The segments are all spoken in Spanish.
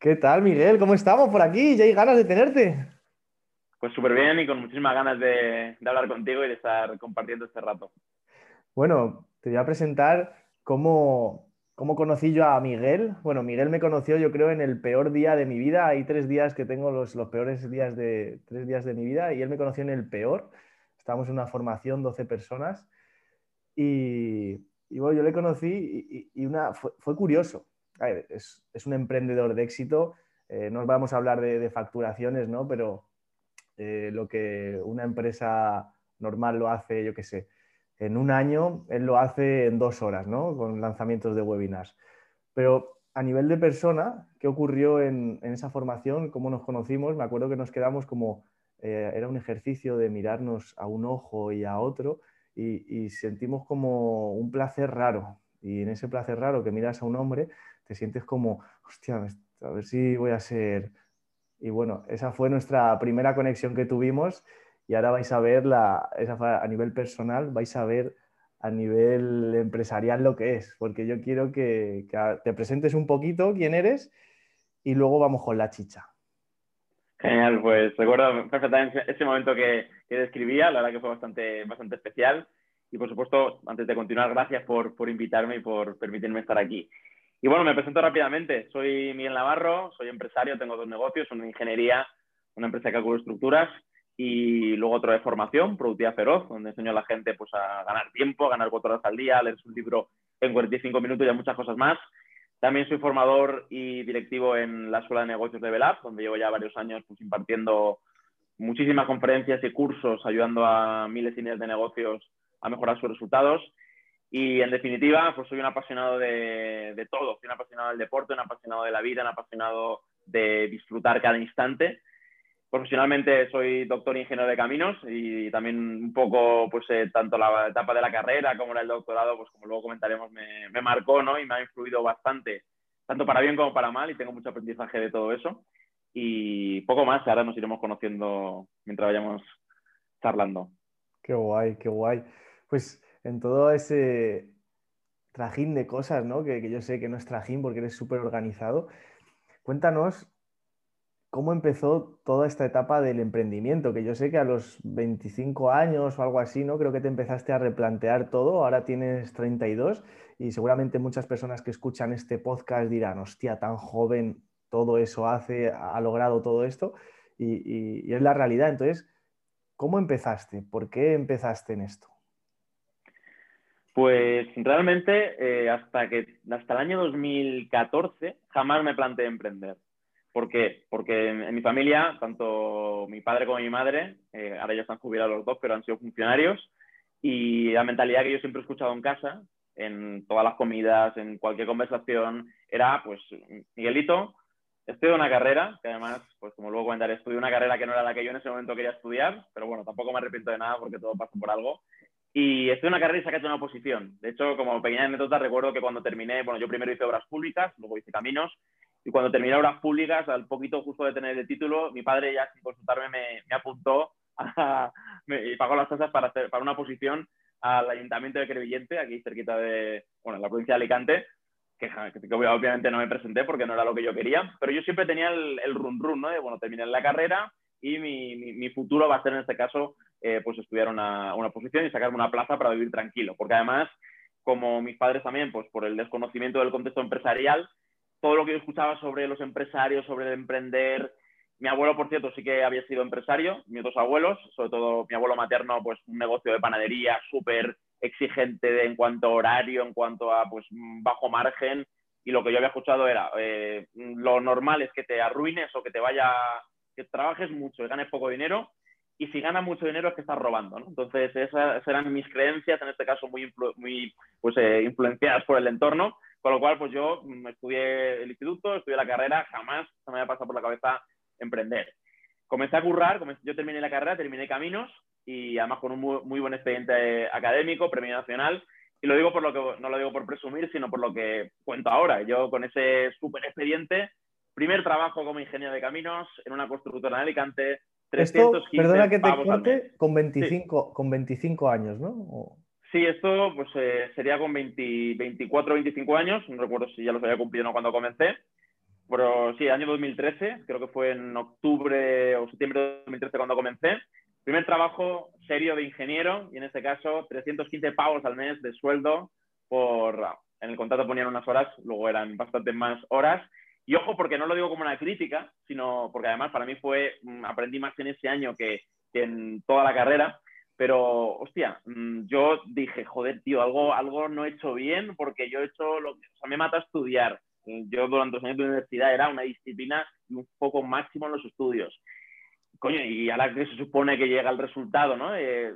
¿Qué tal, Miguel? ¿Cómo estamos por aquí? Ya hay ganas de tenerte. Pues súper bien y con muchísimas ganas de, hablar contigo y de estar compartiendo este rato. Bueno, te voy a presentar cómo, cómo conocí yo a Miguel. Bueno, Miguel me conoció yo creo en el peor día de mi vida. Hay tres días que tengo los, los peores días de, tres días de mi vida y él me conoció en el peor. Estábamos en una formación, 12 personas. Y, bueno, yo le conocí y, una, fue, curioso. Es, un emprendedor de éxito. Eh, no vamos a hablar de, facturaciones, ¿no? Pero eh, lo que una empresa normal lo hace, yo qué sé, en un año, él lo hace en dos horas, ¿no? Con lanzamientos de webinars. Pero a nivel de persona, ¿qué ocurrió en, esa formación? ¿Cómo nos conocimos? Me acuerdo que nos quedamos como, eh, era un ejercicio de mirarnos a un ojo y a otro y, sentimos como un placer raro. Y en ese placer raro que miras a un hombre, te sientes como, hostia, a ver si voy a ser y bueno, esa fue nuestra primera conexión que tuvimos y ahora vais a ver, la, esa fue a nivel personal, vais a ver a nivel empresarial lo que es, porque yo quiero que, te presentes un poquito quién eres y luego vamos con la chicha. Genial, pues recuerdo perfectamente ese momento que, que, describía, la verdad que fue bastante, bastante especial. Y por supuesto, antes de continuar, gracias por, por invitarme y por permitirme estar aquí. Y bueno, me presento rápidamente. Soy Miguel Navarro, soy empresario, tengo dos negocios, una ingeniería, una empresa de cálculo de estructuras y luego otro de formación, Productividad Feroz, donde enseño a la gente pues, a ganar tiempo, a ganar cuatro horas al día, a leer un libro en 45 minutos y a muchas cosas más. También soy formador y directivo en la Escuela de Negocios de Velab, donde llevo ya varios años pues, impartiendo muchísimas conferencias y cursos, ayudando a miles y miles de negocios a mejorar sus resultados. Y en definitiva, pues soy un apasionado de, de, todo. Soy un apasionado del deporte, un apasionado de la vida, un apasionado de disfrutar cada instante. Profesionalmente soy doctor ingeniero de caminos y también un poco, pues eh, tanto la etapa de la carrera como la del doctorado, pues como luego comentaremos, me, me, marcó ¿no? y me ha influido bastante, tanto para bien como para mal, y tengo mucho aprendizaje de todo eso. Y poco más, ahora nos iremos conociendo mientras vayamos charlando. Qué guay, qué guay. Pues en todo ese trajín de cosas, ¿no? Que, yo sé que no es trajín porque eres súper organizado. Cuéntanos cómo empezó toda esta etapa del emprendimiento, que yo sé que a los 25 años o algo así, ¿no? Creo que te empezaste a replantear todo, ahora tienes 32 y seguramente muchas personas que escuchan este podcast dirán, hostia, tan joven, todo eso hace, ha logrado todo esto y es la realidad. Entonces, ¿cómo empezaste? ¿Por qué empezaste en esto? Pues realmente eh, hasta, que, hasta el año 2014 jamás me planteé emprender. ¿Por qué? Porque en, mi familia, tanto mi padre como mi madre, eh, ahora ya están jubilados los dos, pero han sido funcionarios, y la mentalidad que yo siempre he escuchado en casa, en todas las comidas, en cualquier conversación, era, pues, Miguelito, estudio una carrera, que además, pues como luego comentaré, estudié una carrera que no era la que yo en ese momento quería estudiar, pero bueno, tampoco me arrepiento de nada porque todo pasa por algo. Y en una carrera y saqué una oposición. De hecho, como pequeña anécdota, recuerdo que cuando terminé, bueno, yo primero hice obras públicas, luego hice caminos, y cuando terminé obras públicas, al poquito justo de tener el título, mi padre ya sin consultarme me, me apuntó y pagó las tasas para, hacer, para una oposición al Ayuntamiento de Crevillente, aquí cerquita de, bueno, la provincia de Alicante, que, que, obviamente no me presenté porque no era lo que yo quería, pero yo siempre tenía el, el run run, ¿no? De, bueno, terminé la carrera y mi, mi, mi futuro va a ser en este caso eh, pues estudiar una, posición y sacarme una plaza para vivir tranquilo. Porque además, como mis padres también, pues por el desconocimiento del contexto empresarial, todo lo que yo escuchaba sobre los empresarios, sobre el emprender, mi abuelo, por cierto, sí que había sido empresario, mis dos abuelos, sobre todo mi abuelo materno, pues un negocio de panadería súper exigente en cuanto a horario, en cuanto a pues bajo margen, y lo que yo había escuchado era, eh, lo normal es que te arruines o que te vaya, que trabajes mucho y ganes poco dinero, y si gana mucho dinero es que estás robando. ¿no? Entonces, esas eran mis creencias, en este caso muy, muy pues, eh, influenciadas por el entorno, con lo cual pues yo estudié el instituto, estudié la carrera, jamás se me había pasado por la cabeza emprender. Comencé a currar, yo terminé la carrera, terminé caminos y además con un muy, buen expediente académico, premio nacional, y lo digo por lo que, no lo digo por presumir, sino por lo que cuento ahora. Yo con ese súper expediente, primer trabajo como ingeniero de caminos en una constructora en Alicante, esto, perdona que te corte, con 25, con 25 años, ¿no? Sí, esto pues, eh, sería con 20, 24 25 años, no recuerdo si ya los había cumplido o no cuando comencé. pero sí, año 2013, creo que fue en octubre o septiembre de 2013 cuando comencé. Primer trabajo serio de ingeniero y en este caso 315 pavos al mes de sueldo por, en el contrato ponían unas horas, luego eran bastante más horas. Y ojo, porque no lo digo como una crítica, sino porque además para mí fue, mm, aprendí más en ese año que, que en toda la carrera. Pero, hostia, mm, yo dije, joder, tío, algo, algo no he hecho bien porque yo he hecho lo que, o sea, me mata estudiar. Yo durante los años de universidad era una disciplina y un poco máximo en los estudios coño, y a la que se supone que llega el resultado, ¿no? Eh,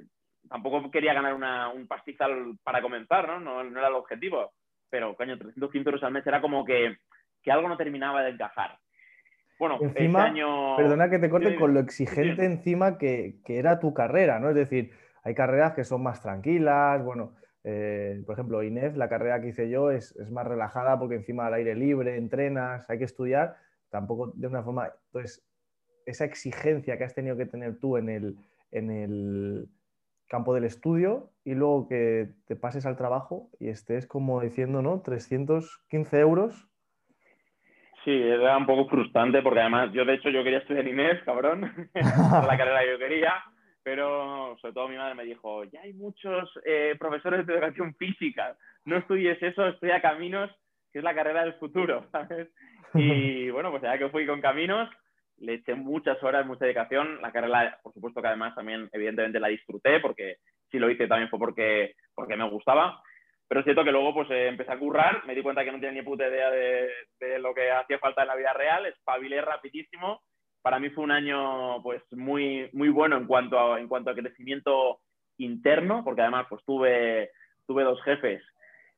tampoco quería ganar un pastizal para comenzar, ¿no? ¿no? era el objetivo. Pero, coño, 315 euros al mes era como que, algo no terminaba de encajar. Bueno, encima, año... Perdona que te corte con lo exigente encima que, era tu carrera, ¿no? Es decir, hay carreras que son más tranquilas, bueno, eh, por ejemplo, Inés, la carrera que hice yo es, es, más relajada porque encima al aire libre, entrenas, hay que estudiar, tampoco de una forma... Entonces, esa exigencia que has tenido que tener tú en el, en el campo del estudio y luego que te pases al trabajo y estés como diciendo, ¿no? 315 euros. Sí, era un poco frustrante porque además yo de hecho yo quería estudiar Inés, cabrón, la carrera que yo quería, pero sobre todo mi madre me dijo, ya hay muchos eh, profesores de educación física, no estudies eso, estudia Caminos, que es la carrera del futuro, ¿sabes? Y bueno, pues ya que fui con Caminos, le eché muchas horas, mucha dedicación. La carrera, por supuesto que además también, evidentemente, la disfruté porque si lo hice también fue porque, porque me gustaba. Pero es cierto que luego pues eh, empecé a currar, me di cuenta que no tenía ni puta idea de, de, lo que hacía falta en la vida real, espabilé rapidísimo. Para mí fue un año pues muy, muy bueno en cuanto, a, en cuanto a crecimiento interno, porque además pues tuve, tuve dos jefes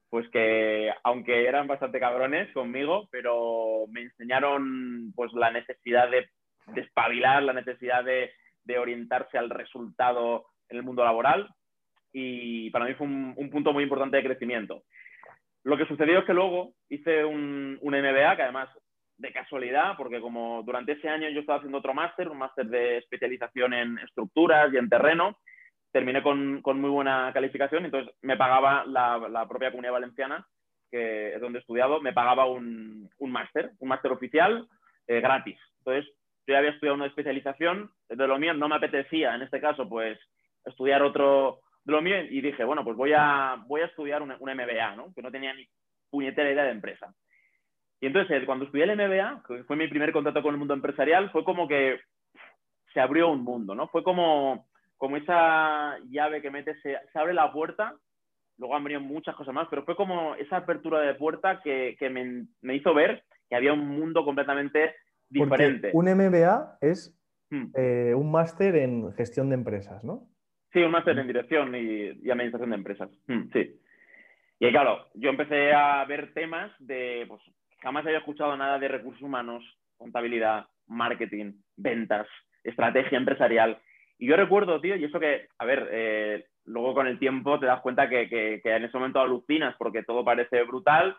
pues que aunque eran bastante cabrones conmigo, pero me enseñaron pues la necesidad de, espabilar, la necesidad de, orientarse al resultado en el mundo laboral y para mí fue un, punto muy importante de crecimiento. Lo que sucedió es que luego hice un, un MBA, que además de casualidad, porque como durante ese año yo estaba haciendo otro máster, un máster de especialización en estructuras y en terreno, terminé con, con, muy buena calificación, entonces me pagaba la, la, propia comunidad valenciana, que es donde he estudiado, me pagaba un, un máster, un máster oficial eh, gratis. Entonces, yo ya había estudiado una especialización, de lo mío no me apetecía, en este caso, pues estudiar otro de lo mío y dije, bueno, pues voy a, voy a estudiar un, un MBA, ¿no? que no tenía ni puñetera idea de empresa. Y entonces, cuando estudié el MBA, que fue mi primer contacto con el mundo empresarial, fue como que se abrió un mundo, ¿no? Fue como como esa llave que metes, se, abre la puerta, luego han venido muchas cosas más, pero fue como esa apertura de puerta que, que me, me, hizo ver que había un mundo completamente diferente. un MBA es hmm. eh, un máster en gestión de empresas, ¿no? Sí, un máster en dirección y, administración de empresas. Hmm, sí. Y claro, yo empecé a ver temas de, pues, jamás había escuchado nada de recursos humanos, contabilidad, marketing, ventas, estrategia empresarial. Y yo recuerdo, tío, y eso que, a ver, eh, luego con el tiempo te das cuenta que, que, en ese momento alucinas porque todo parece brutal,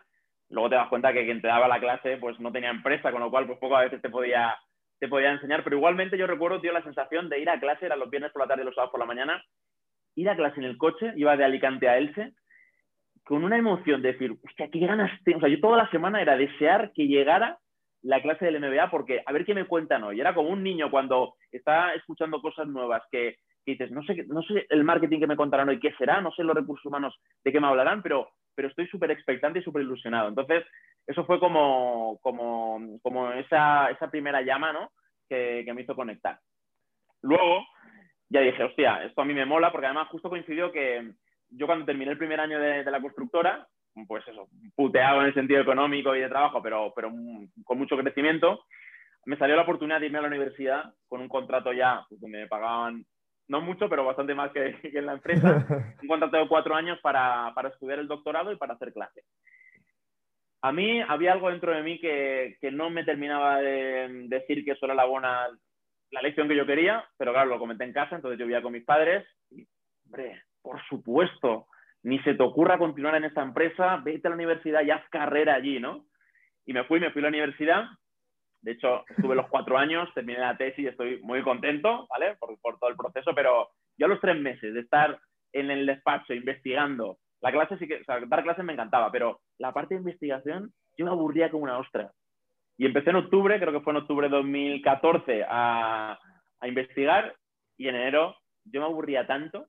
luego te das cuenta que quien te daba la clase pues no tenía empresa, con lo cual pues poco a veces te podía, te podía enseñar, pero igualmente yo recuerdo, tío, la sensación de ir a clase, era los viernes por la tarde y los sábados por la mañana, ir a clase en el coche, iba de Alicante a Elche, con una emoción de decir, hostia, qué ganas tengo. O sea, yo toda la semana era desear que llegara la clase del MBA porque a ver qué me cuentan hoy. Era como un niño cuando está escuchando cosas nuevas que, dices, no sé, no sé el marketing que me contarán hoy qué será, no sé los recursos humanos de qué me hablarán, pero, pero estoy súper expectante y súper ilusionado. Entonces, eso fue como, como, como esa, esa primera llama ¿no? que, que me hizo conectar. Luego, ya dije, hostia, esto a mí me mola porque además justo coincidió que yo cuando terminé el primer año de, de la constructora, pues eso, puteado en el sentido económico y de trabajo, pero, pero con mucho crecimiento, me salió la oportunidad de irme a la universidad con un contrato ya, pues, donde me pagaban, no mucho, pero bastante más que, en la empresa, un contrato de cuatro años para, para, estudiar el doctorado y para hacer clase. A mí había algo dentro de mí que, no me terminaba de decir que eso la buena, la lección que yo quería, pero claro, lo comenté en casa, entonces yo vivía con mis padres y, hombre, por supuesto, ni se te ocurra continuar en esta empresa, vete a la universidad y haz carrera allí, ¿no? Y me fui, me fui a la universidad. De hecho, estuve los cuatro años, terminé la tesis y estoy muy contento, ¿vale? Por, por todo el proceso, pero yo a los tres meses de estar en el despacho investigando, la clase sí que, o sea, dar clases me encantaba, pero la parte de investigación yo me aburría como una ostra. Y empecé en octubre, creo que fue en octubre de 2014, a, a investigar y en enero yo me aburría tanto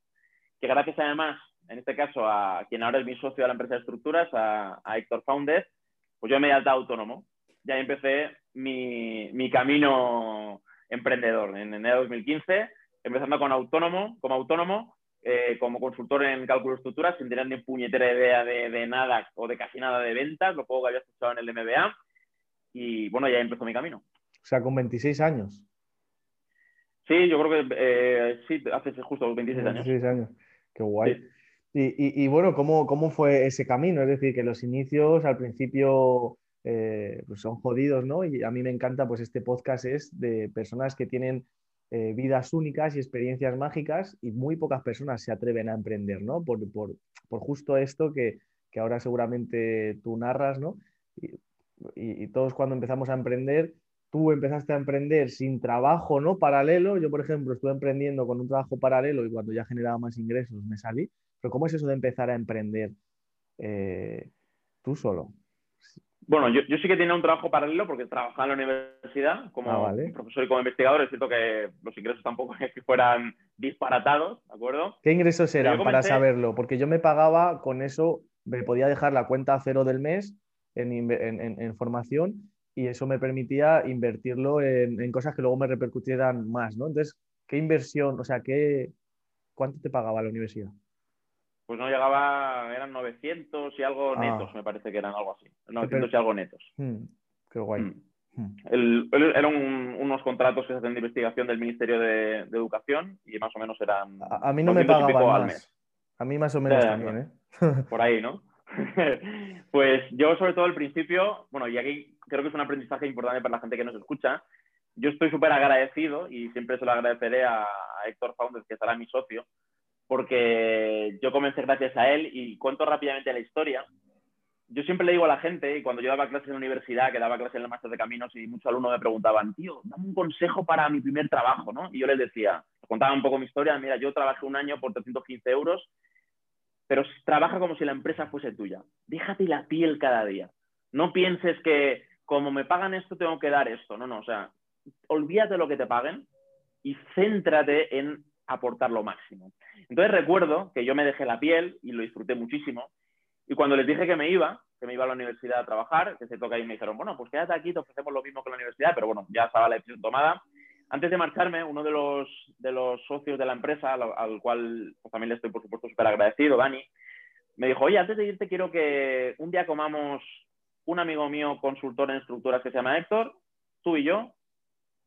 que gracias además, en este caso, a quien ahora es mi socio de la empresa de estructuras, a, Héctor Founders, pues yo me he altado autónomo. Ya empecé mi, mi camino emprendedor en enero de 2015, empezando con autónomo, como autónomo, eh, como consultor en cálculo de estructuras, sin tener ni puñetera idea de, de, nada o de casi nada de ventas, lo poco que había escuchado en el MBA. Y bueno, ya empezó mi camino. O sea, con 26 años. Sí, yo creo que eh, sí, hace justo 26 años. 26 años. Qué guay. Y, bueno, ¿cómo, ¿cómo fue ese camino? Es decir, que los inicios al principio eh, pues son jodidos, ¿no? Y a mí me encanta, pues este podcast es de personas que tienen eh, vidas únicas y experiencias mágicas y muy pocas personas se atreven a emprender, ¿no? Por, justo esto que, ahora seguramente tú narras, ¿no? y, todos cuando empezamos a emprender tú empezaste a emprender sin trabajo ¿no? paralelo. Yo, por ejemplo, estuve emprendiendo con un trabajo paralelo y cuando ya generaba más ingresos me salí. Pero ¿cómo es eso de empezar a emprender eh, tú solo? Bueno, yo, sí que tenía un trabajo paralelo porque trabajaba en la universidad como ah, profesor y como investigador. Es cierto que los ingresos tampoco es que fueran disparatados, ¿de acuerdo? ¿Qué ingresos eran para saberlo? Porque yo me pagaba con eso, me podía dejar la cuenta a cero del mes en, en formación y eso me permitía invertirlo en, cosas que luego me repercutieran más, ¿no? Entonces, ¿qué inversión, o sea, qué, cuánto te pagaba la universidad? Pues no llegaba, eran 900 y algo ah. netos, me parece que eran algo así. 900 y algo netos. Hmm, qué guay. Hmm. Hmm. eran unos contratos que se hacen de investigación del Ministerio de, Educación y más o menos eran. A, mí no me pagaban más. A mí más o menos también, ¿eh? Por ahí, ¿no? pues yo sobre todo al principio, bueno, y aquí creo que es un aprendizaje importante para la gente que nos escucha. Yo estoy súper agradecido y siempre se lo agradeceré a, Héctor Founders, que será mi socio, porque yo comencé gracias a él y cuento rápidamente la historia. Yo siempre le digo a la gente, y cuando yo daba clases en la universidad, que daba clases en el máster de caminos, y muchos alumnos me preguntaban, tío, dame un consejo para mi primer trabajo, ¿no? Y yo les decía, contaba un poco mi historia, mira, yo trabajé un año por 315 euros pero trabaja como si la empresa fuese tuya. Déjate la piel cada día. No pienses que como me pagan esto, tengo que dar esto. No, no, o sea, olvídate lo que te paguen y céntrate en aportar lo máximo. Entonces recuerdo que yo me dejé la piel y lo disfruté muchísimo. Y cuando les dije que me iba, que me iba a la universidad a trabajar, que se toca ahí me dijeron, bueno, pues quédate aquí, te ofrecemos lo mismo que la universidad, pero bueno, ya estaba la decisión tomada. Antes de marcharme, uno de los, de los socios de la empresa, al, cual pues, también le estoy, por supuesto, súper agradecido, Dani, me dijo, oye, antes de irte quiero que un día comamos un amigo mío consultor en estructuras que se llama Héctor, tú y yo,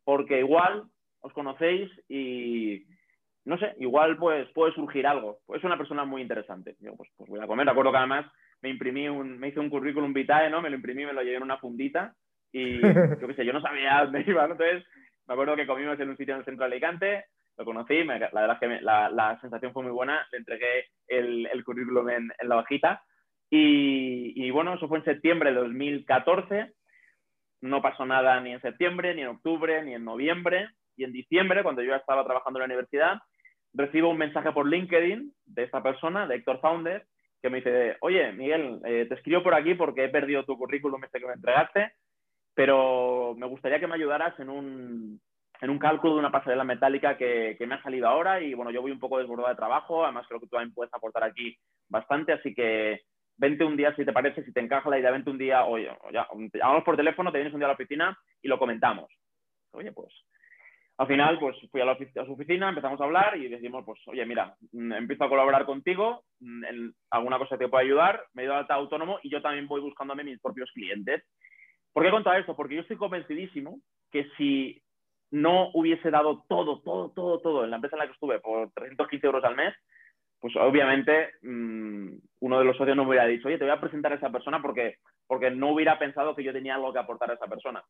porque igual os conocéis y, no sé, igual pues puede surgir algo. Es una persona muy interesante. Yo, pues, pues voy a comer. Recuerdo que además me imprimí un, me hice un currículum vitae, ¿no? Me lo imprimí, me lo llevé en una fundita y yo qué sé, yo no sabía dónde iba, Entonces me acuerdo que comimos en un sitio en el centro de Alicante, lo conocí, la verdad es que la, sensación fue muy buena, le entregué el, currículum en, la hojita y, bueno, eso fue en septiembre de 2014, no pasó nada ni en septiembre, ni en octubre, ni en noviembre y en diciembre, cuando yo ya estaba trabajando en la universidad, recibo un mensaje por LinkedIn de esta persona, de Héctor Founder, que me dice, oye, Miguel, eh, te escribo por aquí porque he perdido tu currículum este que me entregaste pero me gustaría que me ayudaras en un, en un cálculo de una pasarela metálica que, que, me ha salido ahora y bueno, yo voy un poco desbordado de trabajo, además creo que tú también puedes aportar aquí bastante, así que vente un día si te parece, si te encaja la idea, vente un día, oye, ya, por teléfono, te vienes un día a la oficina y lo comentamos. Oye, pues al final, pues fui a, la a, su oficina, empezamos a hablar y decimos, pues, oye, mira, mm, empiezo a colaborar contigo, mm, alguna cosa te pueda ayudar, me he ido alta autónomo y yo también voy buscándome mis propios clientes. ¿Por qué he contado esto? Porque yo estoy convencidísimo que si no hubiese dado todo, todo, todo, todo en la empresa en la que estuve por 315 euros al mes, pues obviamente mm, uno de los socios no me hubiera dicho, oye, te voy a presentar a esa persona porque, porque no hubiera pensado que yo tenía algo que aportar a esa persona.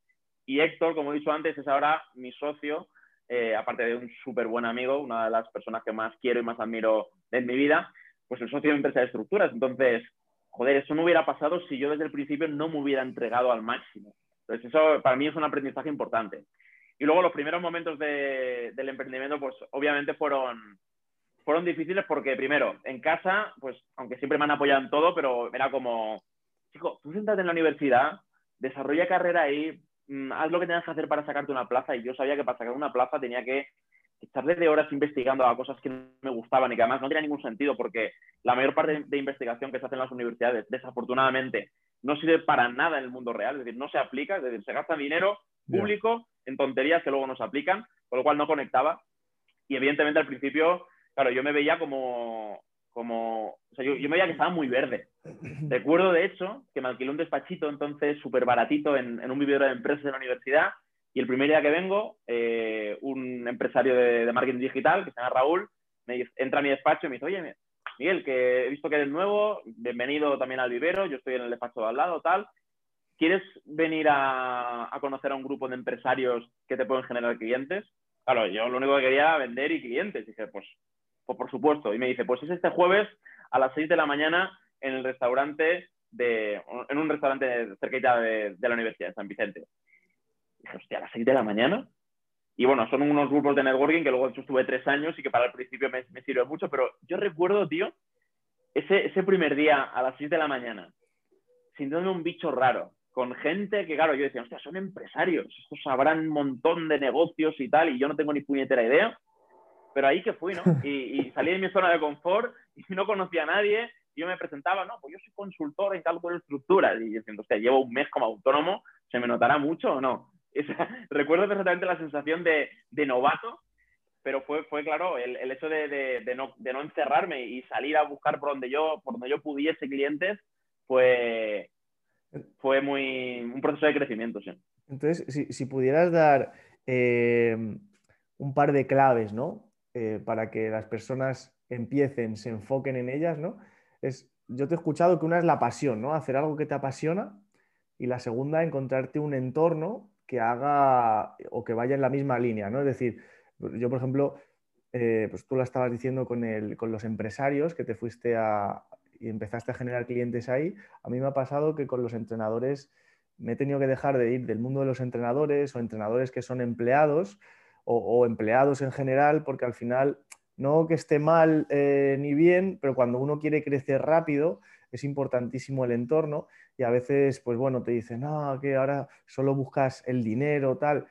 Y Héctor, como he dicho antes, es ahora mi socio, eh, aparte de un súper buen amigo, una de las personas que más quiero y más admiro en mi vida, pues el socio de empresa de estructuras. Entonces, joder, eso no hubiera pasado si yo desde el principio no me hubiera entregado al máximo. Entonces, eso para mí es un aprendizaje importante. Y luego los primeros momentos del emprendimiento, pues obviamente fueron, fueron difíciles porque, primero, en casa, pues aunque siempre me han apoyado en todo, pero era como, chico, tú siéntate en la universidad, desarrolla carrera ahí, haz lo que tengas que hacer para sacarte una plaza. Y yo sabía que para sacar una plaza tenía que echarle de horas investigando a cosas que no me gustaban y que además no tenía ningún sentido porque la mayor parte de, investigación que se hace en las universidades, desafortunadamente, no sirve para nada en el mundo real, es decir, no se aplica, es decir, se gasta dinero público en tonterías que luego no se aplican, con lo cual no conectaba. Y evidentemente al principio, claro, yo me veía como, como o sea, yo, me veía que estaba muy verde. Recuerdo, de hecho, que me alquilé un despachito entonces súper baratito en, en un vividero de empresas de la universidad y el primer día que vengo, eh, un empresario de, marketing digital, que se llama Raúl, me entra a mi despacho y me dice, oye, Miguel, que he visto que eres nuevo, bienvenido también al vivero, yo estoy en el despacho de al lado, tal. ¿Quieres venir a, conocer a un grupo de empresarios que te pueden generar clientes? Claro, yo lo único que quería era vender y clientes. Y dije, pues, pues por supuesto. Y me dice, pues es este jueves a las 6 de la mañana en el restaurante de, en un restaurante cerquita de, de la Universidad de San Vicente dije, hostia, a las 6 de la mañana. Y bueno, son unos grupos de networking que luego estuve tres años y que para el principio me, me sirvió mucho, pero yo recuerdo, tío, ese, ese primer día a las 6 de la mañana, sintiéndome un bicho raro, con gente que, claro, yo decía, hostia, son empresarios, estos sabrán un montón de negocios y tal, y yo no tengo ni puñetera idea, pero ahí que fui, ¿no? Y, y salí de mi zona de confort y no conocía a nadie, y yo me presentaba, no, pues yo soy consultor en cálculo de estructuras, y diciendo, hostia, llevo un mes como autónomo, ¿se me notará mucho o no? recuerdo perfectamente la sensación de, novato, pero fue, fue claro, el, hecho de, no, encerrarme y salir a buscar por donde yo, por donde yo pudiese clientes, fue, fue muy, un proceso de crecimiento. Sí. Entonces, si, pudieras dar eh, un par de claves, ¿no? Eh, para que las personas empiecen, se enfoquen en ellas, ¿no? Es, yo te he escuchado que una es la pasión, ¿no? Hacer algo que te apasiona y la segunda, encontrarte un entorno que haga o que vaya en la misma línea, ¿no? Es decir, yo, por ejemplo, eh, pues tú lo estabas diciendo con, con los empresarios que te fuiste a, y empezaste a generar clientes ahí. A mí me ha pasado que con los entrenadores me he tenido que dejar de ir del mundo de los entrenadores o entrenadores que son empleados o, empleados en general, porque al final no que esté mal eh, ni bien, pero cuando uno quiere crecer rápido es importantísimo el entorno y a veces, pues bueno, te dicen, no, que ahora solo buscas el dinero, tal.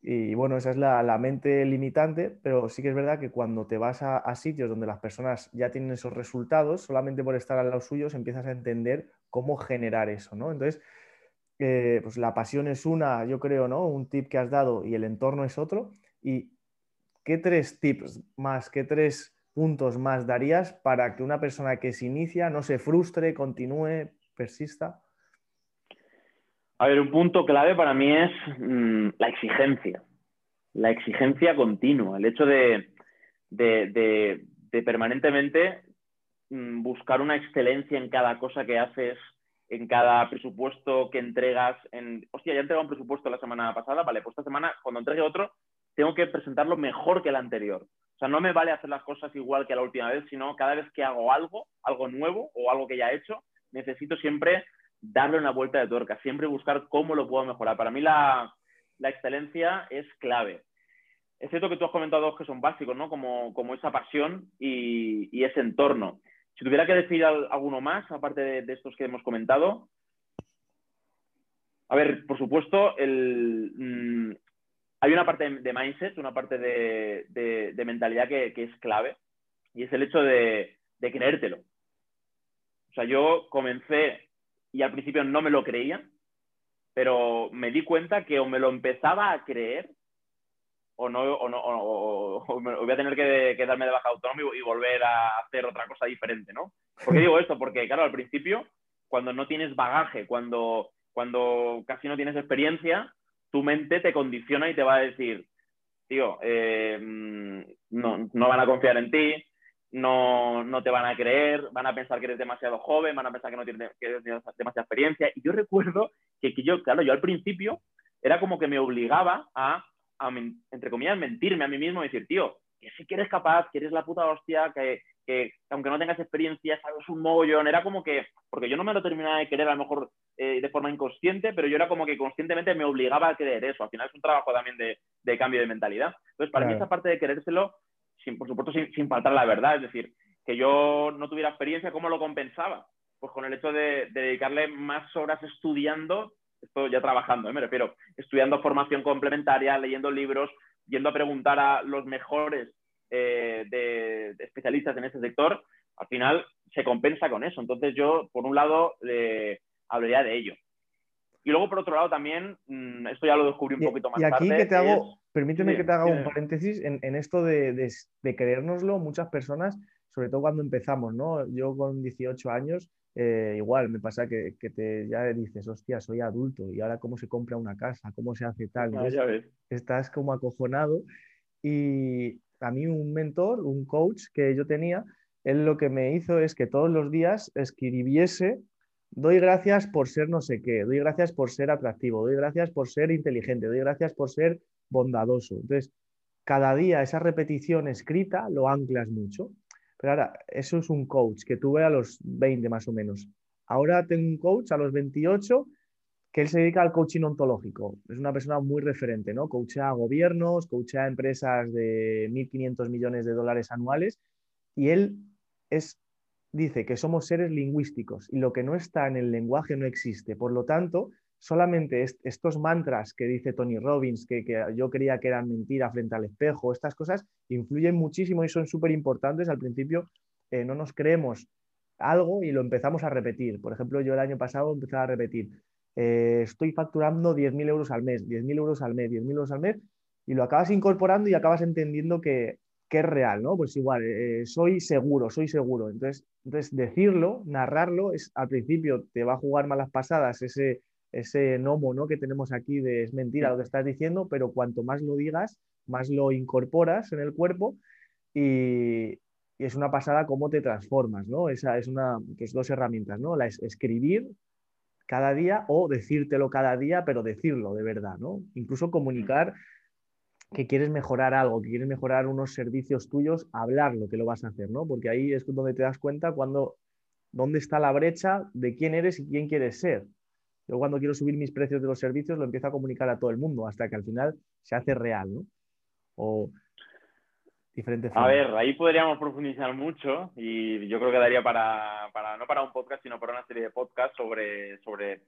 Y bueno, esa es la, mente limitante, pero sí que es verdad que cuando te vas a, sitios donde las personas ya tienen esos resultados, solamente por estar al lado suyos empiezas a entender cómo generar eso, ¿no? Entonces, eh, pues la pasión es una, yo creo, ¿no? Un tip que has dado y el entorno es otro. ¿Y qué tres tips más, qué tres puntos más darías para que una persona que se inicia no se frustre, continúe, persista? A ver, un punto clave para mí es mm, la exigencia, la exigencia continua, el hecho de, permanentemente mm, buscar una excelencia en cada cosa que haces, en cada presupuesto que entregas. En... Hostia, ya he entregado un presupuesto la semana pasada, vale, pues esta semana cuando entregue otro tengo que presentarlo mejor que el anterior. O sea, no me vale hacer las cosas igual que la última vez, sino cada vez que hago algo, algo nuevo o algo que ya he hecho, necesito siempre darle una vuelta de tuerca, siempre buscar cómo lo puedo mejorar. Para mí la, excelencia es clave. Es cierto que tú has comentado dos que son básicos, ¿no? Como, esa pasión y, ese entorno. Si tuviera que decir alguno más, aparte de, estos que hemos comentado, a ver, por supuesto, mm, hay una parte de mindset, una parte de, mentalidad que, es clave, y es el hecho de, de creértelo. O sea, yo comencé y al principio no me lo creía, pero me di cuenta que o me lo empezaba a creer o no, o no o, voy a tener que, darme de baja autónomo y, volver a hacer otra cosa diferente, ¿no? ¿Por qué digo esto? Porque, claro, al principio, cuando no tienes bagaje, cuando, cuando casi no tienes experiencia, tu mente te condiciona y te va a decir, tío, eh, mm, no, no van a confiar en ti, no, no, te van a creer, van a pensar que eres demasiado joven, van a pensar que no tienes, demasiada experiencia. Y yo recuerdo que, que, yo, claro, yo al principio era como que me obligaba a, entre comillas, mentirme a mí mismo y decir, tío, que sí que eres capaz, que eres la puta hostia, que, que aunque no tengas experiencia, sabes un mogollón. Era como que, porque yo no me lo terminaba de querer a lo mejor eh, de forma inconsciente, pero yo era como que conscientemente me obligaba a creer eso. Al final es un trabajo también de, de cambio de mentalidad. Entonces, para mí esa parte de querérselo por supuesto sin, faltar la verdad, es decir, que yo no tuviera experiencia, ¿cómo lo compensaba? Pues con el hecho de, dedicarle más horas estudiando esto ya trabajando, ¿eh? me refiero, estudiando formación complementaria, leyendo libros, yendo a preguntar a los mejores eh, de, especialistas en ese sector, al final se compensa con eso. Entonces yo, por un lado, hablaría de ello. Y luego, por otro lado, también, mm, esto ya lo descubrí un poquito más tarde. Y aquí que te hago, permíteme que te haga un paréntesis en, esto de, de, creérnoslo, muchas personas, sobre todo cuando empezamos, ¿no? Yo con 18 años, eh, igual me pasa que, que, te, ya dices, hostia, soy adulto y ahora cómo se compra una casa, cómo se hace tal. Ah, estás como acojonado. Y a mí un mentor, un coach que yo tenía, él lo que me hizo es que todos los días escribiese doy gracias por ser no sé qué, doy gracias por ser atractivo, doy gracias por ser inteligente, doy gracias por ser bondadoso. Entonces, cada día esa repetición escrita lo anclas mucho. Pero ahora, eso es un coach que tuve a los 20 más o menos. Ahora tengo un coach a los 28 que él se dedica al coaching ontológico. Es una persona muy referente, ¿no? Coachea a gobiernos, coachea a empresas de 1.500 millones de dólares anuales y él es dice que somos seres lingüísticos y lo que no está en el lenguaje no existe. Por lo tanto, solamente estos mantras que dice Tony Robbins, que, yo creía que eran mentiras frente al espejo, estas cosas influyen muchísimo y son súper importantes. Al principio eh, no nos creemos algo y lo empezamos a repetir. Por ejemplo, yo el año pasado empecé a repetir, eh, estoy facturando 10.000 euros al mes, 10.000 euros al mes, 10.000 euros al mes, y lo acabas incorporando y acabas entendiendo que, que es real, ¿no? Pues igual, eh, soy seguro, soy seguro. Entonces, entonces, decirlo, narrarlo, es, al principio te va a jugar malas pasadas ese, ese nomo ¿no? que tenemos aquí de es mentira lo que estás diciendo, pero cuanto más lo digas, más lo incorporas en el cuerpo y, es una pasada cómo te transformas, ¿no? Esa es una, que es dos herramientas, ¿no? La es escribir cada día o decírtelo cada día, pero decirlo de verdad, ¿no? Incluso comunicar que quieres mejorar algo, que quieres mejorar unos servicios tuyos, hablarlo que lo vas a hacer, ¿no? Porque ahí es donde te das cuenta cuando, dónde está la brecha de quién eres y quién quieres ser. Yo cuando quiero subir mis precios de los servicios lo empiezo a comunicar a todo el mundo hasta que al final se hace real. O diferentes. A ver, ahí podríamos profundizar mucho y yo creo que daría para, para, no para un podcast, sino para una serie de podcasts sobre, sobre,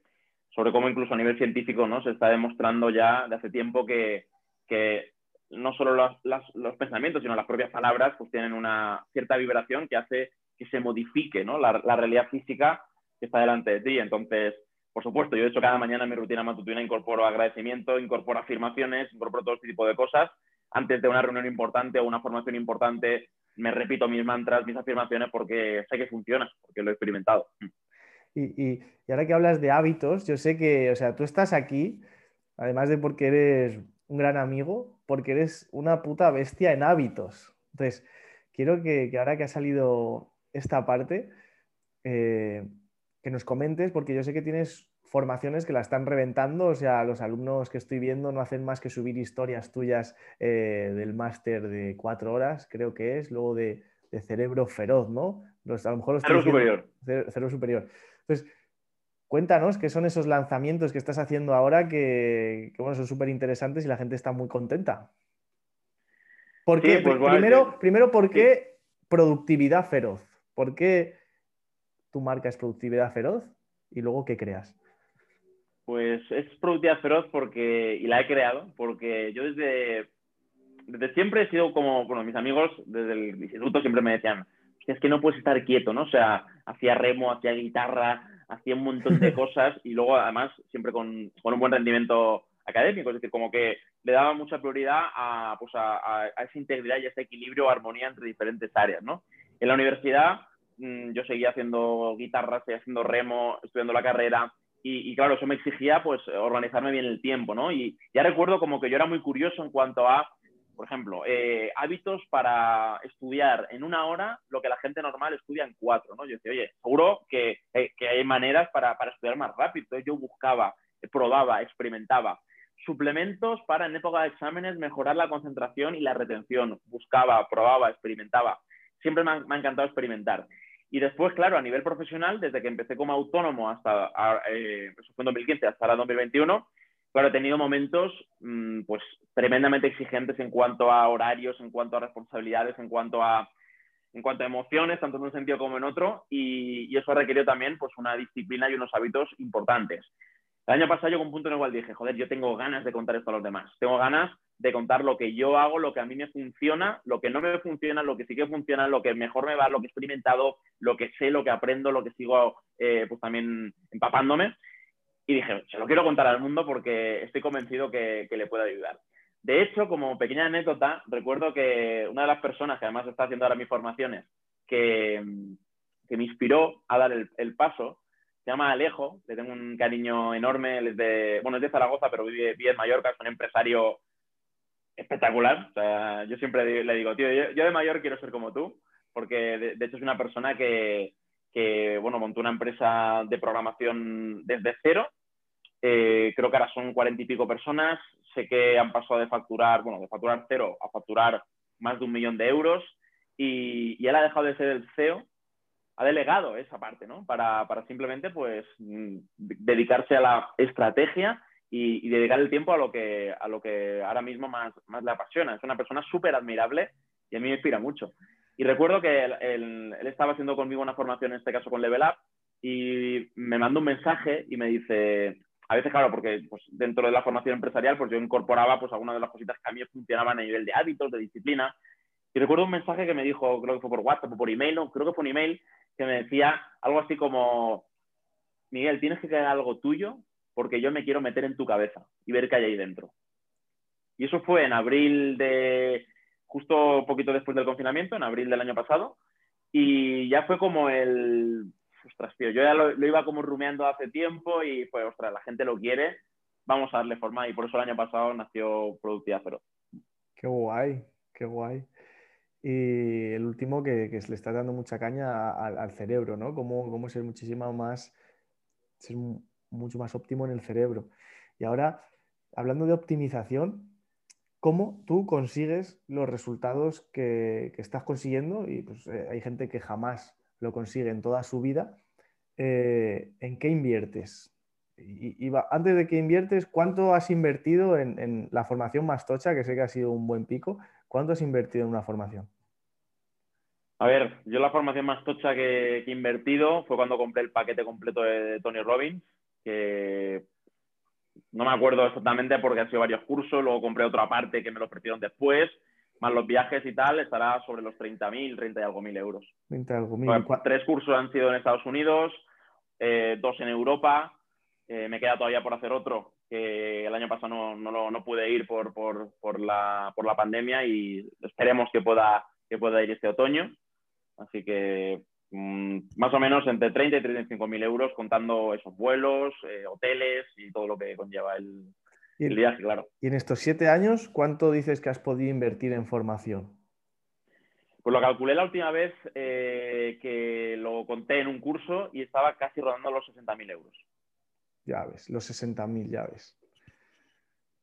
sobre cómo incluso a nivel científico ¿no? se está demostrando ya de hace tiempo que, que no solo los, pensamientos, sino las propias palabras, pues tienen una cierta vibración que hace que se modifique ¿no? la, realidad física que está delante de ti. Entonces, por supuesto, yo de hecho cada mañana en mi rutina matutina incorporo agradecimiento, incorporo afirmaciones, incorporo todo este tipo de cosas. Antes de una reunión importante o una formación importante, me repito mis mantras, mis afirmaciones, porque sé que funciona, porque lo he experimentado. Y, y, y ahora que hablas de hábitos, yo sé que, o sea, tú estás aquí, además de porque eres un gran amigo porque eres una puta bestia en hábitos. Entonces, quiero que, ahora que ha salido esta parte, eh, que nos comentes, porque yo sé que tienes formaciones que la están reventando, o sea, los alumnos que estoy viendo no hacen más que subir historias tuyas eh, del máster de cuatro horas, creo que es, luego de, cerebro feroz, ¿no? Los, a lo mejor los cerebro superior. Cerebro superior. Entonces, Cuéntanos qué son esos lanzamientos que estás haciendo ahora que, bueno, son súper interesantes y la gente está muy contenta. ¿Por qué? Pues primero, primero, ¿por qué productividad feroz? ¿Por qué tu marca es productividad feroz? Y luego, ¿qué creas? Pues es productividad feroz porque, y la he creado, porque yo desde, desde siempre he sido como, bueno, mis amigos desde el instituto siempre me decían, es que no puedes estar quieto, ¿no? O sea, hacía remo, hacía guitarra, hacía un montón de cosas y luego además siempre con, un buen rendimiento académico, es decir, como que le daba mucha prioridad a, pues a, esa integridad y a ese equilibrio, armonía entre diferentes áreas, ¿no? En la universidad mm, yo seguía haciendo guitarra, seguía haciendo remo, estudiando la carrera y, claro, eso me exigía pues organizarme bien el tiempo, ¿no? Y ya recuerdo como que yo era muy curioso en cuanto a por ejemplo, eh, hábitos para estudiar en una hora lo que la gente normal estudia en cuatro, ¿no? Yo decía, oye, seguro que, eh, que hay maneras para, para, estudiar más rápido. Entonces yo buscaba, probaba, experimentaba. Suplementos para en época de exámenes mejorar la concentración y la retención. Buscaba, probaba, experimentaba. Siempre me ha, me ha encantado experimentar. Y después, claro, a nivel profesional, desde que empecé como autónomo hasta, eh, eso fue en 2015 hasta ahora 2021, claro, he tenido momentos mm, pues tremendamente exigentes en cuanto a horarios, en cuanto a responsabilidades, en cuanto a, en cuanto a emociones, tanto en un sentido como en otro, y, eso ha requerido también pues, una disciplina y unos hábitos importantes. El año pasado llegó un punto en el cual dije, joder, yo tengo ganas de contar esto a los demás. Tengo ganas de contar lo que yo hago, lo que a mí me funciona, lo que no me funciona, lo que sí que funciona, lo que mejor me va, lo que he experimentado, lo que sé, lo que aprendo, lo que sigo eh, pues también empapándome. Y dije, se lo quiero contar al mundo porque estoy convencido que, le puede ayudar. De hecho, como pequeña anécdota, recuerdo que una de las personas que además está haciendo ahora mis formaciones, que, me inspiró a dar el, paso, se llama Alejo, le tengo un cariño enorme, es de, bueno, es de Zaragoza, pero vive, vive en Mallorca, es un empresario espectacular. O sea, yo siempre le digo, tío, yo, de mayor quiero ser como tú, porque de, hecho es una persona que, bueno, montó una empresa de programación desde cero. Eh, creo que ahora son cuarenta y pico personas. Sé que han pasado de facturar, bueno, de facturar cero a facturar más de un millón de euros. Y, él ha dejado de ser el CEO, ha delegado esa parte, ¿no? Para, para simplemente, pues, mm, dedicarse a la estrategia y, dedicar el tiempo a lo que, a lo que ahora mismo más, más le apasiona. Es una persona súper admirable y a mí me inspira mucho. Y recuerdo que él, estaba haciendo conmigo una formación, en este caso con Level Up, y me mandó un mensaje y me dice, a veces, claro, porque pues, dentro de la formación empresarial, pues yo incorporaba pues algunas de las cositas que a mí funcionaban a nivel de hábitos, de disciplina. Y recuerdo un mensaje que me dijo, creo que fue por WhatsApp o por email, no, creo que fue un email, que me decía algo así como, Miguel, tienes que crear algo tuyo porque yo me quiero meter en tu cabeza y ver qué hay ahí dentro. Y eso fue en abril de, justo poquito después del confinamiento, en abril del año pasado, y ya fue como el, ostras, tío, yo ya lo, iba como rumeando hace tiempo y pues, ostras, la gente lo quiere, vamos a darle forma y por eso el año pasado nació Productiva Cero. Qué guay, qué guay. Y el último que, que le está dando mucha caña al, cerebro, ¿no? Cómo, cómo ser muchísimo más, mucho más óptimo en el cerebro. Y ahora, hablando de optimización, ¿cómo tú consigues los resultados que, estás consiguiendo? Y pues, eh, hay gente que jamás lo consigue en toda su vida. Eh, ¿En qué inviertes? Y, antes de que inviertes, ¿cuánto has invertido en, la formación más tocha, que sé que ha sido un buen pico? ¿Cuánto has invertido en una formación? A ver, yo la formación más tocha que, he invertido fue cuando compré el paquete completo de Tony Robbins, que no me acuerdo exactamente porque han sido varios cursos, luego compré otra parte que me lo ofrecieron después, más los viajes y tal, estará sobre los 30.000, 30 y algo mil euros. 30 algo mil. tres cursos han sido en Estados Unidos, eh, dos en Europa, eh, me queda todavía por hacer otro, que el año pasado no, no, pude ir por, por, por, la, por la pandemia y esperemos que pueda, que pueda ir este otoño. Así que más o menos entre 30 y 35 mil euros contando esos vuelos, eh, hoteles y todo lo que conlleva el, viaje, claro. Y en estos siete años, ¿cuánto dices que has podido invertir en formación? Pues lo calculé la última vez eh, que lo conté en un curso y estaba casi rodando los 60 mil euros. Ya ves, los 60 mil, ya ves.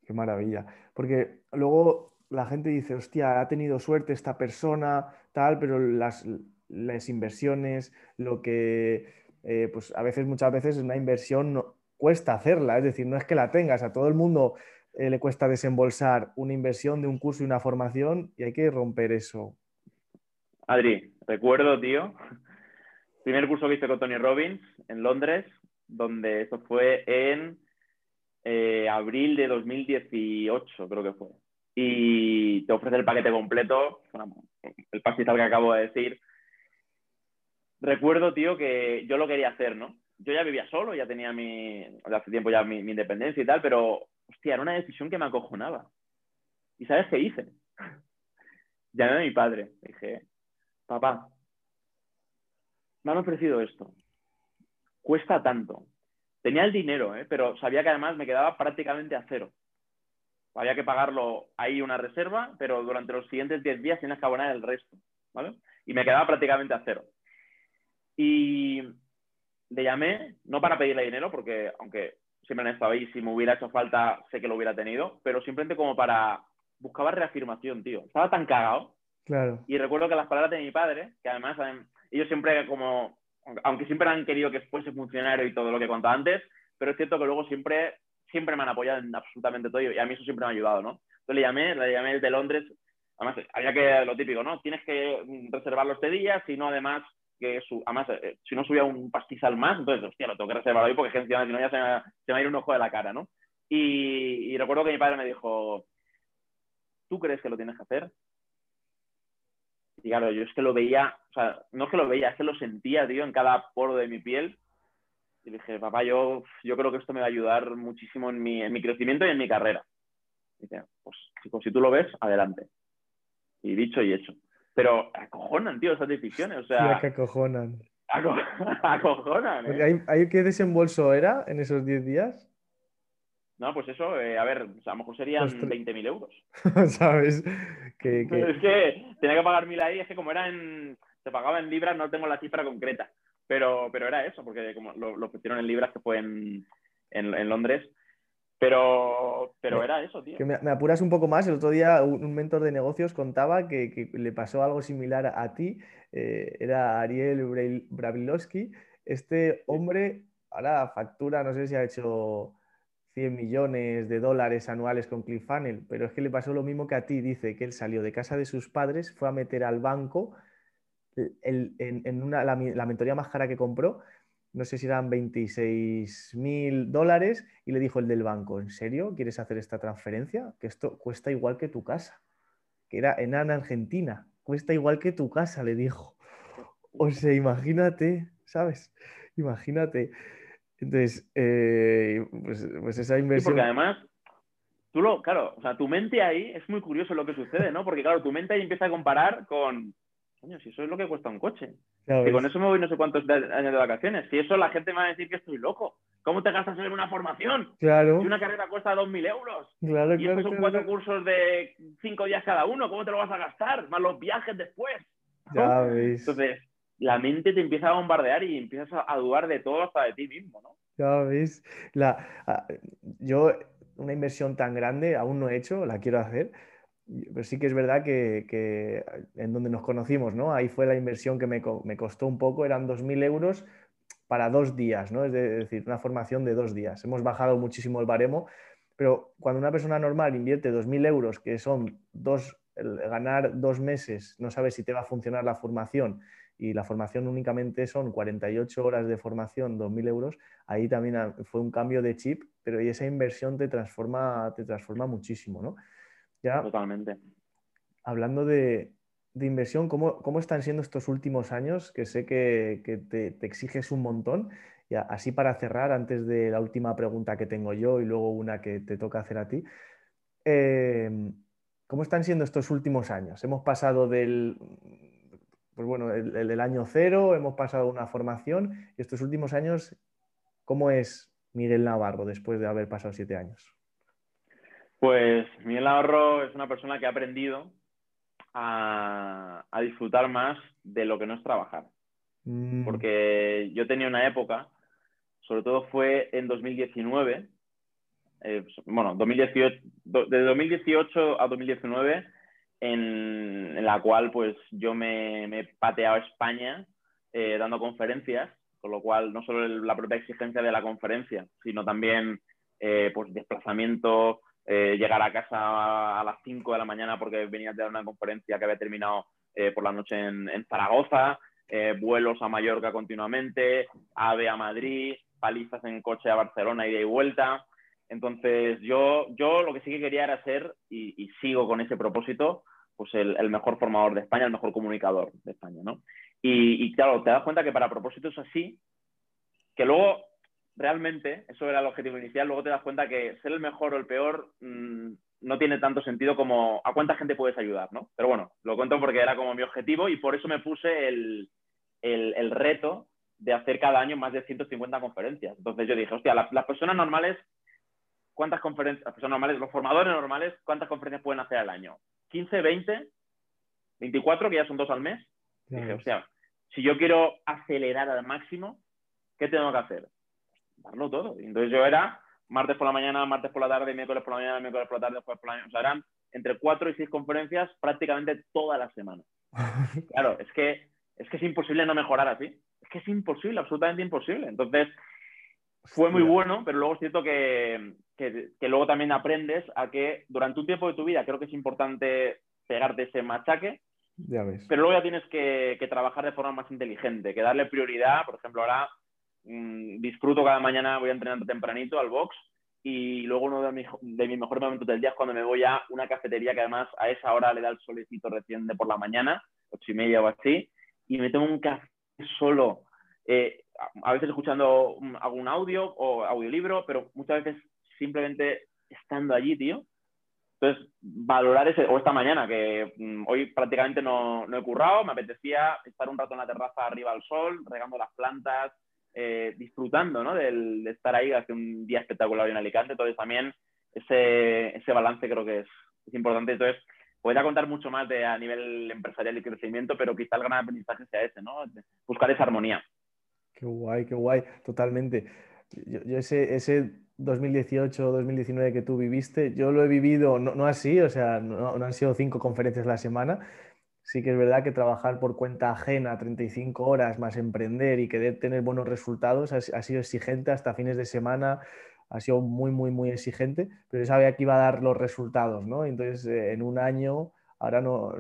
Qué maravilla. Porque luego la gente dice, hostia, ha tenido suerte esta persona, tal, pero las, las inversiones, lo que eh, pues a veces, muchas veces una inversión no, cuesta hacerla, es decir, no es que la tengas, a todo el mundo eh, le cuesta desembolsar una inversión de un curso y una formación y hay que romper eso. Adri, recuerdo, tío, primer curso que hice con Tony Robbins en Londres, donde eso fue en eh, abril de 2018, creo que fue. Y te ofrece el paquete completo, el pastizal que acabo de decir, recuerdo, tío, que yo lo quería hacer, ¿no? Yo ya vivía solo, ya tenía mi, hace tiempo ya mi, independencia y tal, pero, hostia, era una decisión que me acojonaba. ¿Y sabes qué hice? Llamé a mi padre, dije, papá, me han ofrecido esto, cuesta tanto. Tenía el dinero, ¿eh? pero sabía que además me quedaba prácticamente a cero. Había que pagarlo ahí una reserva, pero durante los siguientes 10 días tienes que abonar el resto, ¿vale? Y me quedaba prácticamente a cero. Y le llamé, no para pedirle dinero, porque aunque siempre han estado ahí, si me hubiera hecho falta, sé que lo hubiera tenido, pero simplemente como para. Buscaba reafirmación, tío. Estaba tan cagado. Claro. Y recuerdo que las palabras de mi padre, que además ellos siempre, como. Aunque siempre han querido que fuese funcionario y todo lo que he contado antes, pero es cierto que luego siempre, siempre me han apoyado en absolutamente todo y a mí eso siempre me ha ayudado, ¿no? Entonces le llamé, le llamé desde Londres. Además, había que, lo típico, ¿no? Tienes que reservarlo este día, si no, además, que su, además, eh, si no subía un pastizal más, entonces, hostia, lo tengo que reservar hoy porque si no ya se me, se va a ir un ojo de la cara, ¿no? Y, recuerdo que mi padre me dijo, ¿tú crees que lo tienes que hacer? Y claro, yo es que lo veía, o sea, no es que lo veía, es que lo sentía, tío, en cada poro de mi piel. Y dije, papá, yo, yo creo que esto me va a ayudar muchísimo en mi, en mi crecimiento y en mi carrera. Y dice, pues si tú lo ves, adelante. Y dicho y hecho. Pero acojonan, tío, esas decisiones. O sea, que acojonan. acojonan. ¿eh? ¿Hay, qué desembolso era en esos 10 días? No, pues eso, eh, a ver, a lo mejor serían 20.000 euros. ¿Sabes? Que, Es que tenía que pagar mil ahí, es que como era en. Se pagaba en libras, no tengo la cifra concreta. Pero, pero era eso, porque como lo, lo pusieron en libras, que fue en, en, en Londres. Pero, pero era eso, tío. Que me, apuras un poco más. El otro día un, mentor de negocios contaba que, que le pasó algo similar a, ti. Eh, era Ariel Bravilowski. Este hombre ahora factura, no sé si ha hecho 100 millones de dólares anuales con ClickFunnels, pero es que le pasó lo mismo que a ti. Dice que él salió de casa de sus padres, fue a meter al banco en, en una, la, la mentoría más cara que compró no sé si eran 26 mil dólares, y le dijo el del banco, ¿en serio quieres hacer esta transferencia? Que esto cuesta igual que tu casa, que era en Argentina, cuesta igual que tu casa, le dijo. O sea, imagínate, ¿sabes? Imagínate. Entonces, eh, pues, pues, esa inversión... porque además, tú lo, claro, o sea, tu mente ahí es muy curioso lo que sucede, ¿no? Porque claro, tu mente ahí empieza a comparar con, coño, si eso es lo que cuesta un coche. Que con eso me voy no sé cuántos años de vacaciones. Si eso la gente me va a decir que estoy loco. ¿Cómo te gastas en una formación? Claro. Si una carrera cuesta 2.000 euros. Claro, y estos son cuatro cursos de cinco días cada uno. ¿Cómo te lo vas a gastar? Más los viajes después. Ya ves. Entonces, la mente te empieza a bombardear y empiezas a dudar de todo hasta de ti mismo, ¿no? Ya ves. La, yo, una inversión tan grande aún no he hecho, la quiero hacer pero sí que es verdad que, en donde nos conocimos, ¿no? Ahí fue la inversión que me, costó un poco, eran 2.000 euros para dos días, ¿no? Es decir, una formación de dos días. Hemos bajado muchísimo el baremo, pero cuando una persona normal invierte 2.000 euros, que son dos, ganar dos meses, no sabes si te va a funcionar la formación y la formación únicamente son 48 horas de formación, 2.000 euros, ahí también fue un cambio de chip, pero esa inversión te transforma, te transforma muchísimo, ¿no? Totalmente. Hablando de, inversión, ¿cómo, ¿cómo, están siendo estos últimos años? Que sé que, te, exiges un montón. Y así para cerrar, antes de la última pregunta que tengo yo y luego una que te toca hacer a ti. Eh, ¿Cómo están siendo estos últimos años? Hemos pasado del, pues bueno, el, año cero, hemos pasado una formación y estos últimos años, ¿cómo es Miguel Navarro después de haber pasado siete años? Pues Miguel Ahorro es una persona que ha aprendido a, disfrutar más de lo que no es trabajar. Mm. Porque yo tenía una época, sobre todo fue en 2019, eh, bueno, 2018, de 2018 a 2019, en, la cual pues yo me, he pateado a España eh, dando conferencias, con lo cual no solo la propia exigencia de la conferencia, sino también eh, pues desplazamiento, eh, llegar a casa a las 5 de la mañana porque venía de una conferencia que había terminado eh, por la noche en, Zaragoza, eh, vuelos a Mallorca continuamente, AVE a Madrid, palizas en coche a Barcelona, ida y vuelta. Entonces, yo, yo lo que sí que quería era ser, y, sigo con ese propósito, pues el, mejor formador de España, el mejor comunicador de España, ¿no? Y, y claro, te das cuenta que para propósitos así, que luego realmente, eso era el objetivo inicial, luego te das cuenta que ser el mejor o el peor mm, no tiene tanto sentido como a cuánta gente puedes ayudar, ¿no? Pero bueno, lo cuento porque era como mi objetivo y por eso me puse el, reto de hacer cada año más de 150 conferencias. Entonces yo dije, hostia, las, personas normales, ¿cuántas conferencias, las personas normales, los formadores normales, ¿cuántas conferencias pueden hacer al año? ¿15, 20, 24, que ya son dos al mes? Dije, hostia, si yo quiero acelerar al máximo, ¿qué tengo que hacer? Darlo todo. entonces yo era martes por la mañana, martes por la tarde, miércoles por la mañana, miércoles por la tarde, jueves por la mañana. O sea, eran entre cuatro y seis conferencias prácticamente toda la semana. claro, es que, es que es imposible no mejorar así. Es que es imposible, absolutamente imposible. Entonces, fue muy bueno, pero luego es cierto que, que, que, luego también aprendes a que durante un tiempo de tu vida creo que es importante pegarte ese machaque Ya ves. Pero luego ya tienes que, trabajar de forma más inteligente, que darle prioridad. Por ejemplo, ahora mm, disfruto cada mañana, voy entrenando tempranito al box y luego uno de mis, de mis mejores momentos del día es cuando me voy a una cafetería que además a esa hora le da el solecito recién de por la mañana, ocho y media o así, y me tomo un café solo, eh, a veces escuchando algún audio o audiolibro, pero muchas veces simplemente estando allí, tío. Entonces, valorar ese, o esta mañana, que mm, hoy prácticamente no, no, he currado, me apetecía estar un rato en la terraza arriba al sol, regando las plantas, eh, disfrutando ¿no? De estar ahí, hace un día espectacular en Alicante. Entonces, también ese, ese balance creo que es, es importante. Entonces, podría contar mucho más de a nivel empresarial y crecimiento, pero quizá el gran aprendizaje sea ese, ¿no? Buscar esa armonía. Qué guay, qué guay, totalmente. Yo, ese, ese 2018 2019 que tú viviste, yo lo he vivido, no, así, o sea, no, han sido cinco conferencias la semana. Sí que es verdad que trabajar por cuenta ajena 35 horas más emprender y querer tener buenos resultados ha, sido exigente hasta fines de semana, ha sido muy, muy, muy exigente, pero yo sabía que iba a dar los resultados, ¿no? Entonces, eh, en un año, ahora no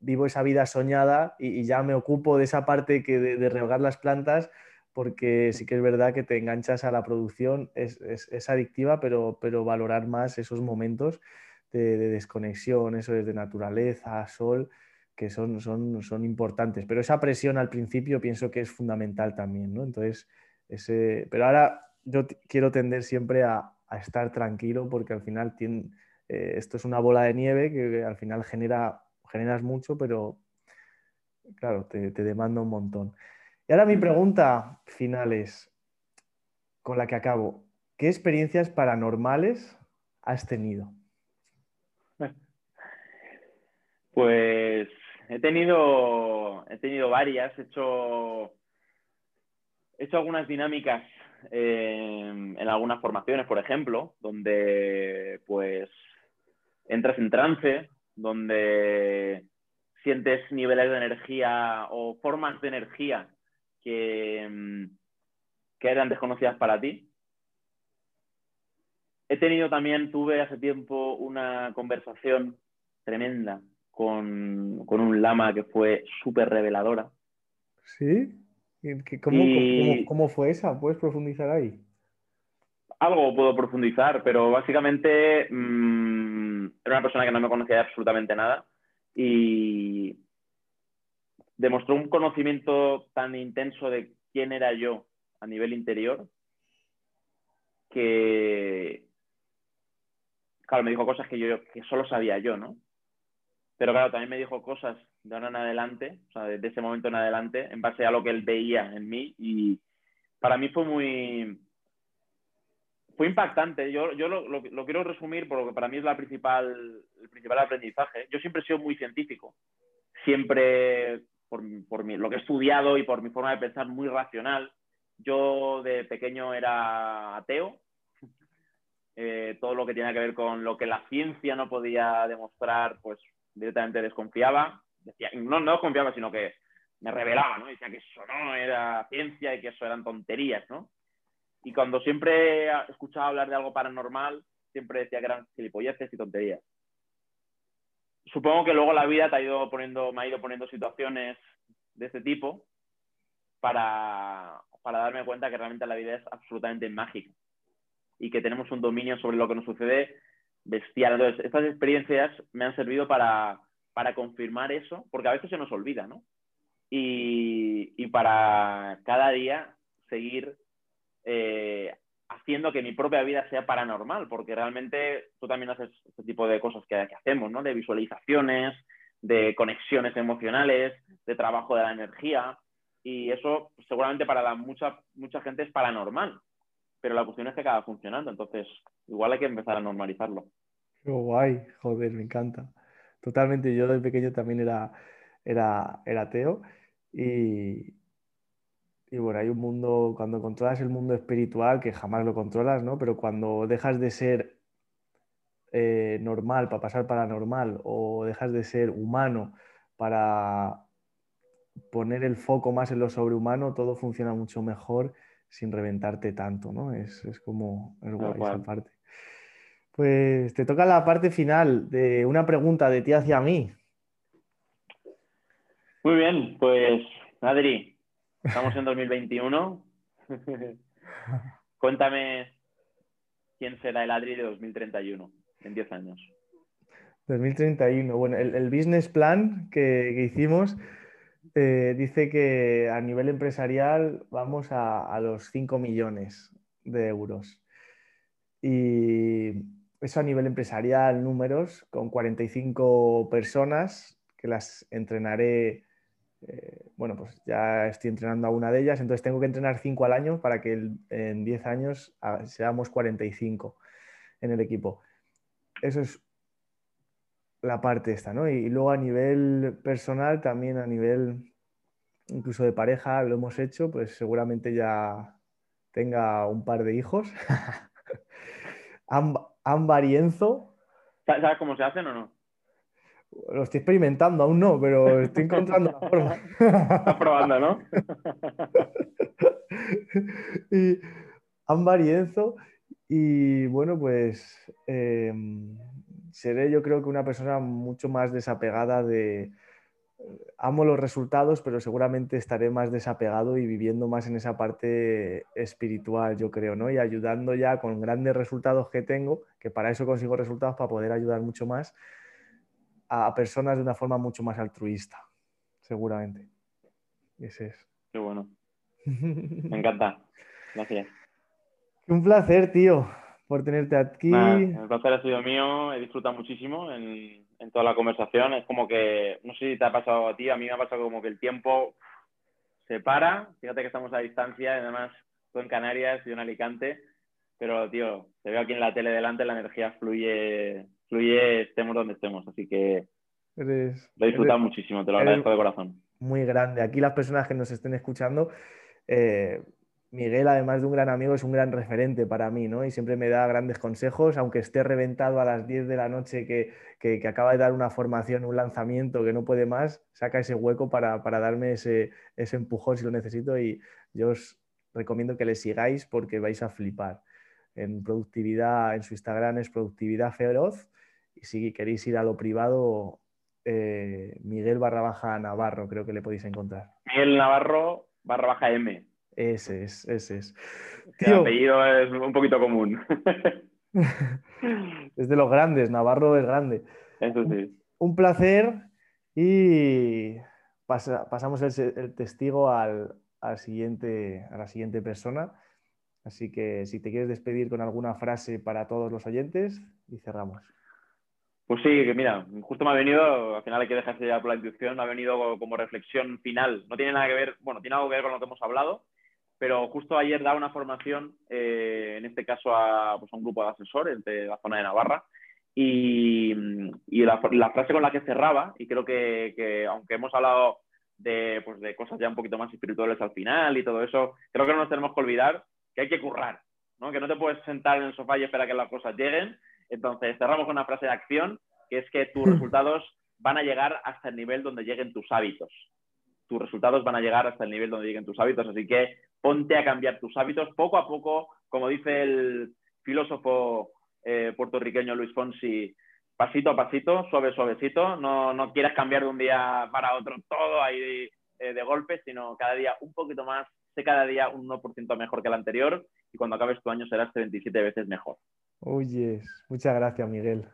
vivo esa vida soñada y, ya me ocupo de esa parte que de, de regar las plantas porque sí que es verdad que te enganchas a la producción, es, es, adictiva, pero, pero valorar más esos momentos de, desconexión, eso es de naturaleza, sol, que son, son, son, importantes. Pero esa presión al principio pienso que es fundamental también, ¿no? Entonces, ese... pero ahora yo quiero tender siempre a, estar tranquilo porque al final tiene, eh, esto es una bola de nieve que al final genera, generas mucho, pero claro, te, te demanda un montón. Y ahora mi pregunta final es, con la que acabo, ¿qué experiencias paranormales has tenido? Pues he tenido, he tenido varias, he hecho, he hecho algunas dinámicas eh, en algunas formaciones, por ejemplo, donde pues entras en trance, donde sientes niveles de energía o formas de energía que, que eran desconocidas para ti. He tenido también, tuve hace tiempo una conversación tremenda con, un lama que fue súper reveladora. ¿Sí? ¿Cómo, cómo, fue esa? ¿Puedes profundizar ahí? Algo puedo profundizar, pero básicamente mm, era una persona que no me conocía absolutamente nada y demostró un conocimiento tan intenso de quién era yo a nivel interior que, claro, me dijo cosas que yo que solo sabía yo, ¿no? Pero claro, también me dijo cosas de ahora en adelante, o sea, desde ese momento en adelante, en base a lo que él veía en mí y para mí fue muy, fue impactante. Yo, yo lo, lo, quiero resumir porque para mí es la principal, el principal aprendizaje. Yo siempre he sido muy científico. Siempre por, lo que he estudiado y por mi forma de pensar muy racional. Yo de pequeño era ateo. Eh, todo lo que tenía que ver con lo que la ciencia no podía demostrar, pues directamente desconfiaba. Decía, no, no desconfiaba, sino que me revelaba, ¿no? Decía que eso no era ciencia y que eso eran tonterías, ¿no? Y cuando siempre escuchaba hablar de algo paranormal, siempre decía que eran gilipolleces y tonterías supongo que luego la vida te ha ido poniendo, me ha ido poniendo situaciones de este tipo para, para darme cuenta que realmente la vida es absolutamente mágica y que tenemos un dominio sobre lo que nos sucede bestial. Entonces, estas experiencias me han servido para, para confirmar eso, porque a veces se nos olvida, ¿no? Y, y para cada día seguir eh, haciendo que mi propia vida sea paranormal, porque realmente tú también haces este tipo de cosas que, hacemos, ¿no? De visualizaciones, de conexiones emocionales, de trabajo de la energía, y eso seguramente para la mucha, mucha gente es paranormal, pero la cuestión es que acaba funcionando, entonces igual hay que empezar a normalizarlo. Qué guay, joder, me encanta. Totalmente, yo de pequeño también era, era, era ateo y, y bueno, hay un mundo, cuando controlas el mundo espiritual, que jamás lo controlas, ¿no? Pero cuando dejas de ser eh, normal para pasar para normal o dejas de ser humano para poner el foco más en lo sobrehumano, todo funciona mucho mejor sin reventarte tanto, ¿no? Es, como es guay esa parte. Pues te toca la parte final de una pregunta de ti hacia mí. Muy bien, pues Adri, estamos en 2021. Cuéntame quién será el Adri de 2031 en 10 años. 2031. Bueno, el, business plan que, hicimos eh, dice que a nivel empresarial vamos a, los 5 millones de euros. Y eso a nivel empresarial, números, con 45 personas que las entrenaré. Eh, bueno, pues ya estoy entrenando a una de ellas, entonces tengo que entrenar 5 al año para que en 10 años ah, seamos 45 en el equipo. Eso es la parte esta, ¿no? Y, luego a nivel personal, también a nivel incluso de pareja, lo hemos hecho, pues seguramente ya tenga un par de hijos. Ámbar y Enzo. ¿Sabes cómo se hacen o no? Lo estoy experimentando, aún no, pero estoy encontrando la forma. Estás probando, ¿no? y Ámbar y Enzo. Y bueno, pues em, seré yo creo que una persona mucho más desapegada de... Amo los resultados, pero seguramente estaré más desapegado y viviendo más en esa parte espiritual, yo creo, ¿no? Y ayudando ya con grandes resultados que tengo, que para eso consigo resultados, para poder ayudar mucho más a personas de una forma mucho más altruista, seguramente. Ese es. Qué bueno. Me encanta. Gracias. Un placer, tío por tenerte aquí. el placer ha sido mío, he disfrutado muchísimo en, toda la conversación. Es como que, no sé si te ha pasado a ti, a mí me ha pasado como que el tiempo se para. Fíjate que estamos a distancia, además tú en Canarias y yo en Alicante, pero tío, te veo aquí en la tele delante, la energía fluye, fluye estemos donde estemos, así que eres, lo he disfrutado muchísimo, te lo agradezco de corazón. Muy grande. Aquí las personas que nos estén escuchando, eh, Miguel, además de un gran amigo, es un gran referente para mí, ¿no? Y siempre me da grandes consejos, aunque esté reventado a las 10 de la noche que, acaba de dar una formación, un lanzamiento que no puede más, saca ese hueco para, darme ese, empujón si lo necesito y yo os recomiendo que le sigáis porque vais a flipar. En productividad, en su Instagram es productividad feroz y si queréis ir a lo privado, eh, Miguel barra baja Navarro, creo que le podéis encontrar. Miguel Navarro barra baja M. Ese es, ese es. El apellido es un poquito común. es de los grandes, Navarro es grande. Eso sí. Un placer y pasamos el, testigo al, siguiente, a la siguiente persona. Así que si te quieres despedir con alguna frase para todos los oyentes y cerramos. Pues sí, que mira, justo me ha venido, al final hay que dejarse ya por la intuición, me ha venido como reflexión final. No tiene nada que ver, bueno, tiene algo que ver con lo que hemos hablado, pero justo ayer daba una formación, eh, en este caso a, pues, un grupo de asesores de la zona de Navarra, y, la, frase con la que cerraba, y creo que, aunque hemos hablado de, pues, de, cosas ya un poquito más espirituales al final y todo eso, creo que no nos tenemos que olvidar que hay que currar, ¿no? que no te puedes sentar en el sofá y esperar a que las cosas lleguen. Entonces, cerramos con una frase de acción, que es que tus resultados van a llegar hasta el nivel donde lleguen tus hábitos. Tus resultados van a llegar hasta el nivel donde lleguen tus hábitos, así que ponte a cambiar tus hábitos poco a poco, como dice el filósofo eh, puertorriqueño Luis Fonsi, pasito a pasito, suave, suavecito, no, no quieras cambiar de un día para otro todo ahí eh, de golpe, sino cada día un poquito más, sé cada día un 1% mejor que el anterior y cuando acabes tu año serás 27 veces mejor. Oye, muchas gracias Miguel.